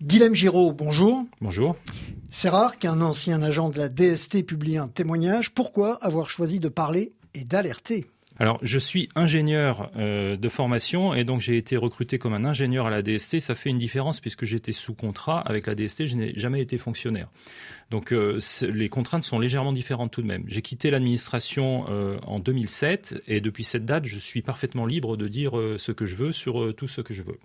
Guilhem Giraud, bonjour. Bonjour. C'est rare qu'un ancien agent de la DST publie un témoignage. Pourquoi avoir choisi de parler et d'alerter? Alors, je suis ingénieur euh, de formation et donc j'ai été recruté comme un ingénieur à la DST. Ça fait une différence puisque j'étais sous contrat avec la DST. Je n'ai jamais été fonctionnaire. Donc, euh, les contraintes sont légèrement différentes tout de même. J'ai quitté l'administration euh, en 2007 et depuis cette date, je suis parfaitement libre de dire ce que je veux sur tout ce que je veux.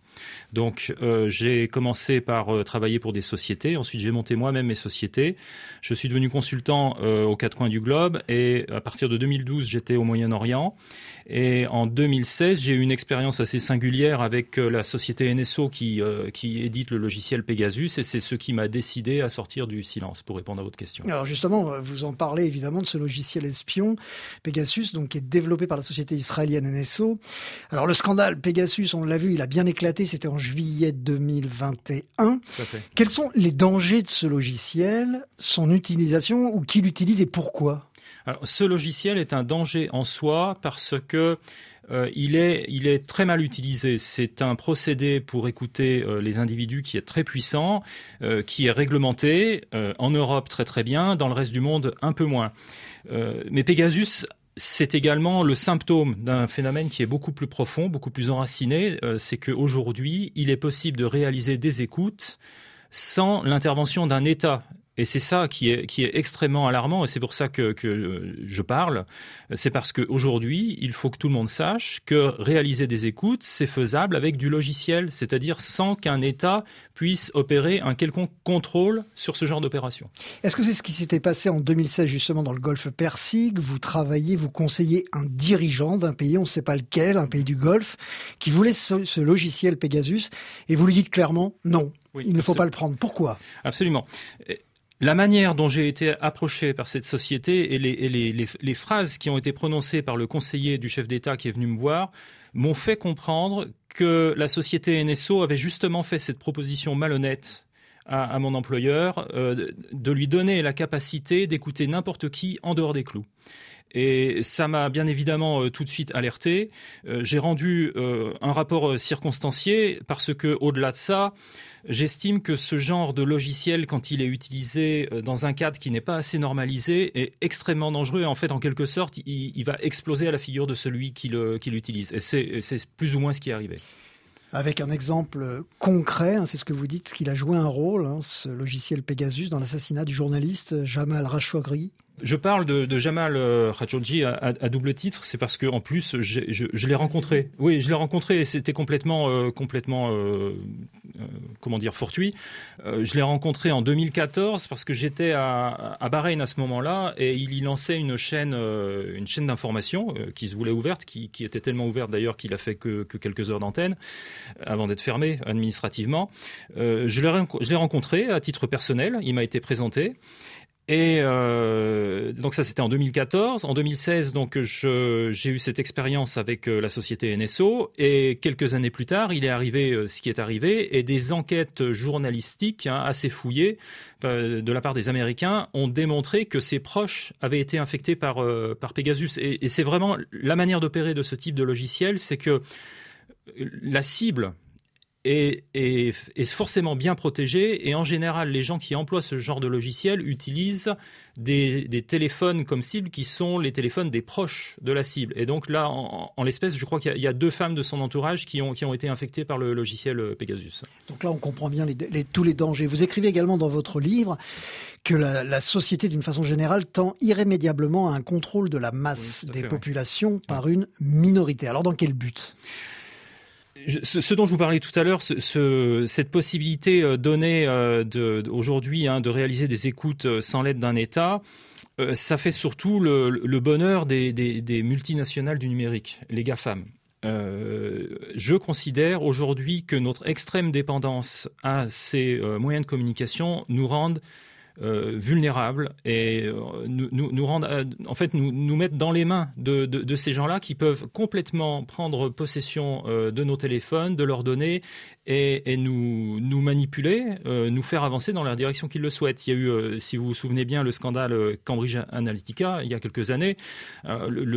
Donc, j'ai commencé par travailler pour des sociétés. Ensuite, j'ai monté moi-même mes sociétés. Je suis devenu consultant aux quatre coins du globe et à partir de 2012, j'étais au Moyen-Orient. Et en 2016, j'ai eu une expérience assez singulière avec euh, la société NSO qui, euh, qui édite le logiciel Pegasus, et c'est ce qui m'a décidé à sortir du silence, répondre à votre question. Alors justement, vous en parlez évidemment de ce logiciel espion, Pegasus, donc qui est développé par la société israélienne NSO. Alors le scandale Pegasus, on l'a vu, il a bien éclaté, c'était en juillet 2021. Quels sont les dangers de ce logiciel, son utilisation, ou qui l'utilise et pourquoi? Alors, ce logiciel est un danger en soi parce que euh, il, est, très mal utilisé. C'est un procédé pour écouter euh, les individus qui est très puissant, euh, qui est réglementé en Europe très très bien, dans le reste du monde un peu moins. mais Pegasus c'est également le symptôme d'un phénomène qui est beaucoup plus profond, beaucoup plus enraciné. c'est qu'aujourd'hui, il est possible de réaliser des écoutes sans l'intervention d'un État. Et c'est ça qui est, qui est extrêmement alarmant, et c'est pour ça que, que je parle. C'est parce qu'aujourd'hui, il faut que tout le monde sache que réaliser des écoutes, c'est faisable avec du logiciel, c'est-à-dire sans qu'un État puisse opérer un quelconque contrôle sur ce genre d'opération. Est-ce que c'est ce qui s'était passé en 2016 justement dans le Golfe Persique? Vous travaillez, vous conseillez un dirigeant d'un pays, on ne sait pas lequel, un pays du Golfe, qui voulait ce, ce logiciel Pegasus, et vous lui dites clairement non, il ne faut pas le prendre. Pourquoi? Absolument. La manière dont j'ai été approché par cette société et, les, phrases qui ont été prononcées par le conseiller du chef d'État qui est venu me voir m'ont fait comprendre que la société NSO avait justement fait cette proposition malhonnête à, mon employeur euh, de lui donner la capacité d'écouter n'importe qui en dehors des clous. Et ça m'a bien évidemment euh, tout de suite alerté. Euh, j'ai rendu un rapport circonstancié parce que, au-delà de ça, j'estime que ce genre de logiciel, quand il est utilisé dans un cadre qui n'est pas assez normalisé, est extrêmement dangereux. Et en fait, en quelque sorte, il, va exploser à la figure de celui qui l'utilise. Et c'est plus ou moins ce qui est arrivé avec un exemple concret, hein, c'est ce que vous dites, qu'il a joué un rôle, hein, ce logiciel Pegasus, dans l'assassinat du journaliste Jamal Khashoggi je parle de, Jamal euh, Khashoggi à, double titre, c'est parce que en plus je, l'ai rencontré. Oui, je l'ai rencontré et c'était complètement, euh, complètement, euh, comment dire, fortuit. je l'ai rencontré en 2014 parce que j'étais à, à, Bahreïn à ce moment-là et il y lançait une chaîne, une chaîne d'information qui se voulait ouverte, qui, était tellement ouverte d'ailleurs qu'il a fait que, que quelques heures d'antenne avant d'être fermé administrativement. je l'ai rencontré à titre personnel. Il m'a été présenté. Et euh, donc ça c'était en 2014. En 2016 donc j'ai eu cette expérience avec euh, la société NSO et quelques années plus tard il est arrivé euh, ce qui est arrivé. Et des enquêtes journalistiques hein, assez fouillées de la part des Américains ont démontré que ses proches avaient été infectés par Pegasus. Et c'est vraiment la manière d'opérer de ce type de logiciel, c'est que la cible est, est, forcément bien protégé. Et en général, les gens qui emploient ce genre de logiciel utilisent des, des téléphones comme cible qui sont les téléphones des proches de la cible. Et donc là, en, l'espèce, je crois qu'il y, a deux femmes de son entourage qui ont, qui ont été infectées par le logiciel euh, Pegasus. Donc là, on comprend bien les, tous les dangers. Vous écrivez également dans votre livre que la, la société, d'une façon générale, tend irrémédiablement à un contrôle de la masse des populations par une minorité. Alors dans quel but? Ce, dont je vous parlais tout à l'heure, cette possibilité euh, donnée euh, aujourd'hui hein, de réaliser des écoutes euh, sans l'aide d'un État, ça fait surtout le, bonheur des, multinationales du numérique, les GAFAM. je considère aujourd'hui que notre extrême dépendance à ces moyens de communication nous rendent euh, vulnérables et euh, nous, nous, nous euh, en fait, nous, nous mettre dans les mains de, ces gens-là qui peuvent complètement prendre possession de nos téléphones, de leurs données et, nous, manipuler, nous faire avancer dans la direction qu'ils le souhaitent. Il y a eu, si vous vous souvenez bien, le scandale Cambridge Analytica il y a quelques années. le,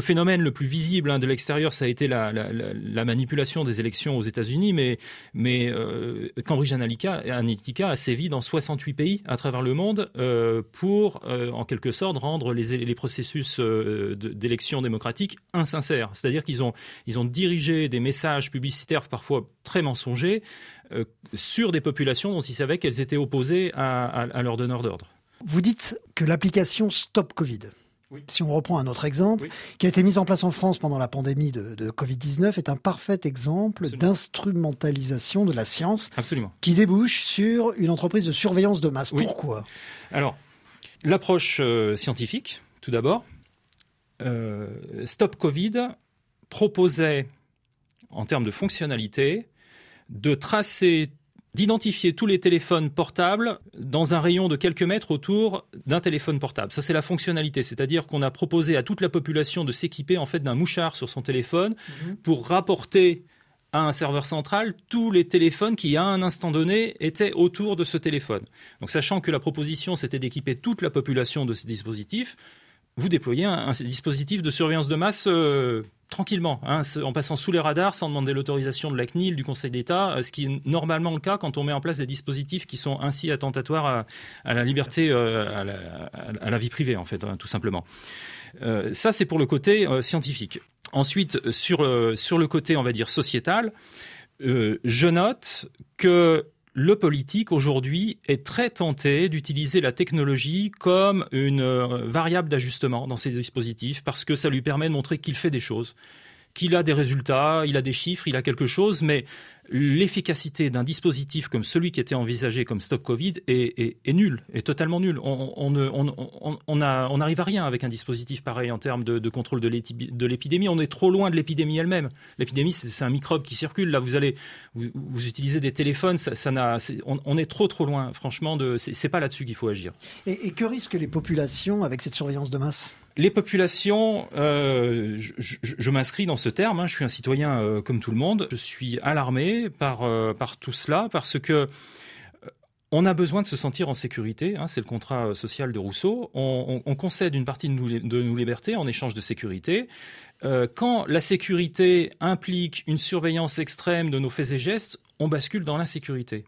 phénomène le plus visible hein, de l'extérieur, ça a été la, la, la, manipulation des élections aux États-Unis, mais, Cambridge Analytica, Analytica a sévi dans 68 pays à travers le monde euh, pour, euh, en quelque sorte, rendre les, processus euh, d'élection démocratique insincères. C'est-à-dire qu'ils ont, dirigé des messages publicitaires parfois très mensongers sur des populations dont ils savaient qu'elles étaient opposées à, à, à leur donneur d'ordre. Vous dites que l'application Stop Covid oui. Si on reprend un autre exemple, oui. qui a été mis en place en France pendant la pandémie de, de Covid-19, est un parfait exemple d'instrumentalisation de la science Absolument. qui débouche sur une entreprise de surveillance de masse. Oui. Pourquoi? Alors, l'approche euh, scientifique, tout d'abord. Euh, Stop Covid proposait, en termes de fonctionnalité, de tracer d'identifier tous les téléphones portables dans un rayon de quelques mètres autour d'un téléphone portable. Ça, c'est la fonctionnalité. C'est-à-dire qu'on a proposé à toute la population de s'équiper en fait d'un mouchard sur son téléphone mmh. pour rapporter à un serveur central tous les téléphones qui, à un instant donné, étaient autour de ce téléphone. Donc, sachant que la proposition, c'était d'équiper toute la population de ces dispositifs, vous déployez un, dispositif de surveillance de masse euh, tranquillement, hein, en passant sous les radars, sans demander l'autorisation de la CNIL, du Conseil d'État, euh, ce qui est normalement le cas quand on met en place des dispositifs qui sont ainsi attentatoires à, la liberté, euh, à, la, vie privée, en fait, hein, tout simplement. Ça, c'est pour le côté scientifique. Ensuite, sur, sur le côté, on va dire, sociétal, je note que le politique aujourd'hui est très tenté d'utiliser la technologie comme une euh, variable d'ajustement dans ses dispositifs parce que ça lui permet de montrer qu'il fait des choses, qu'il a des résultats, il a des chiffres, il a quelque chose, mais l'efficacité d'un dispositif comme celui qui était envisagé comme Stop Covid est, nulle, est totalement nulle. On, on, on, on, a, on arrive à rien avec un dispositif pareil en termes de, contrôle de l'épidémie. On est trop loin de l'épidémie elle-même. L'épidémie, c'est un microbe qui circule. Là, vous allez, vous, utilisez des téléphones, ça, on, est trop trop loin. Franchement, de, c'est pas là-dessus qu'il faut agir. Et, et que risquent les populations avec cette surveillance de masse? Les populations, euh, je, m'inscris dans ce terme, hein, je suis un citoyen euh, comme tout le monde, je suis alarmé par, euh, tout cela parce que on a besoin de se sentir en sécurité, hein, c'est le contrat social de Rousseau. On, on, on concède une partie de, nos libertés en échange de sécurité. Quand la sécurité implique une surveillance extrême de nos faits et gestes, on bascule dans l'insécurité.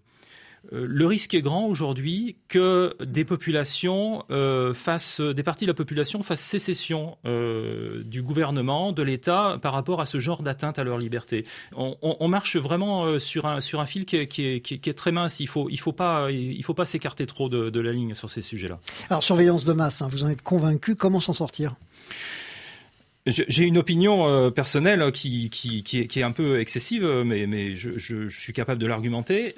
Euh, le risque est grand aujourd'hui que des populations euh, fassent, des parties de la population fassent sécession euh, du gouvernement, de l'État par rapport à ce genre d'atteinte à leur liberté. On, on, on, marche vraiment sur un, sur un fil qui est, qui est, qui est, très mince. Il faut, il faut pas, il faut pas s'écarter trop de, de, la ligne sur ces sujets-là. Alors surveillance de masse, hein, vous en êtes convaincu. Comment s'en sortir? J'ai une opinion personnelle qui, qui, qui, est, qui, est, un peu excessive, mais, mais je, je, je suis capable de l'argumenter.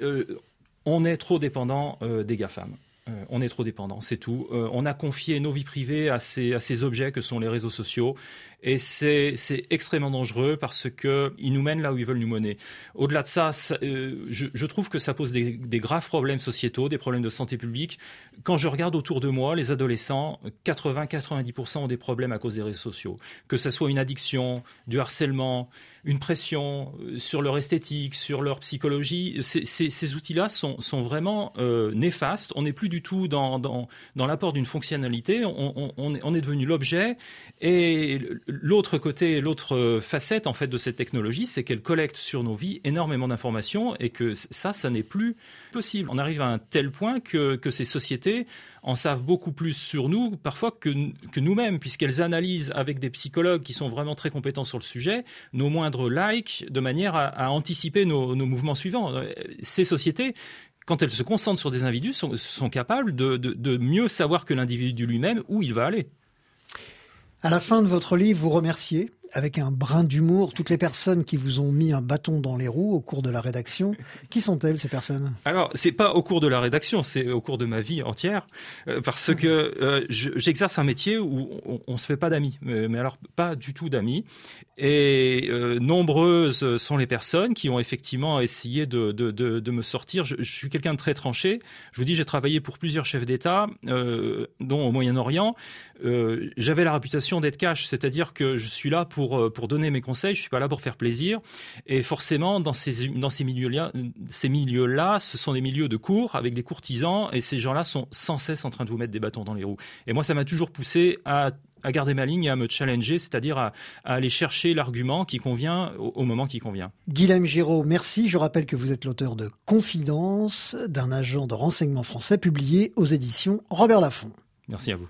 On est trop dépendant euh, des GAFAM. Euh, on est trop dépendant, c'est tout. Euh, on a confié nos vies privées à ces, objets que sont les réseaux sociaux et c'est extrêmement dangereux parce qu'ils nous mènent là où ils veulent nous mener. Au-delà de ça, euh, je, trouve que ça pose des, graves problèmes sociétaux, des problèmes de santé publique. Quand je regarde autour de moi, les adolescents, 80-90% ont des problèmes à cause des réseaux sociaux. Que ce soit une addiction, du harcèlement, une pression sur leur esthétique, sur leur psychologie, ces, outils-là sont, sont, vraiment néfastes. On n'est plus du tout dans, dans, dans l'apport d'une fonctionnalité. On, est devenu l'objet et l'autre côté, l'autre facette en fait de cette technologie, c'est qu'elle collecte sur nos vies énormément d'informations et que ça, ça n'est plus possible. On arrive à un tel point que, que ces sociétés en savent beaucoup plus sur nous parfois que, que nous-mêmes, puisqu'elles analysent avec des psychologues qui sont vraiment très compétents sur le sujet nos moindres likes de manière à, à anticiper nos, nos mouvements suivants. Ces sociétés quand elles se concentrent sur des individus, sont, sont capables de, de, de mieux savoir que l'individu lui-même où il va aller. À la fin de votre livre, vous remerciez avec un brin d'humour toutes les personnes qui vous ont mis un bâton dans les roues au cours de la rédaction. Qui sont-elles ces personnes? Alors, c'est pas au cours de la rédaction, c'est au cours de ma vie entière, euh, parce que euh, j'exerce un métier où on, on se fait pas d'amis, mais, mais, alors pas du tout d'amis. Et euh, nombreuses sont les personnes qui ont effectivement essayé de, me sortir. Je, suis quelqu'un de très tranché. Je vous dis, j'ai travaillé pour plusieurs chefs d'État, euh, dont au Moyen-Orient. Euh, J'avais la réputation d'être cash, c'est-à-dire que je suis là pour, donner mes conseils, je suis pas là pour faire plaisir. Et forcément, dans ces milieux-là, ces milieux-là, ce sont des milieux de cours avec des courtisans, et ces gens-là sont sans cesse en train de vous mettre des bâtons dans les roues. Et moi, ça m'a toujours poussé à à garder ma ligne et à me challenger, c'est-à-dire à, à, aller chercher l'argument qui convient au, au, moment qui convient. Guilhem Giraud, merci. Je rappelle que vous êtes l'auteur de Confidence, d'un agent de renseignement français publié aux éditions Robert Laffont. Merci à vous.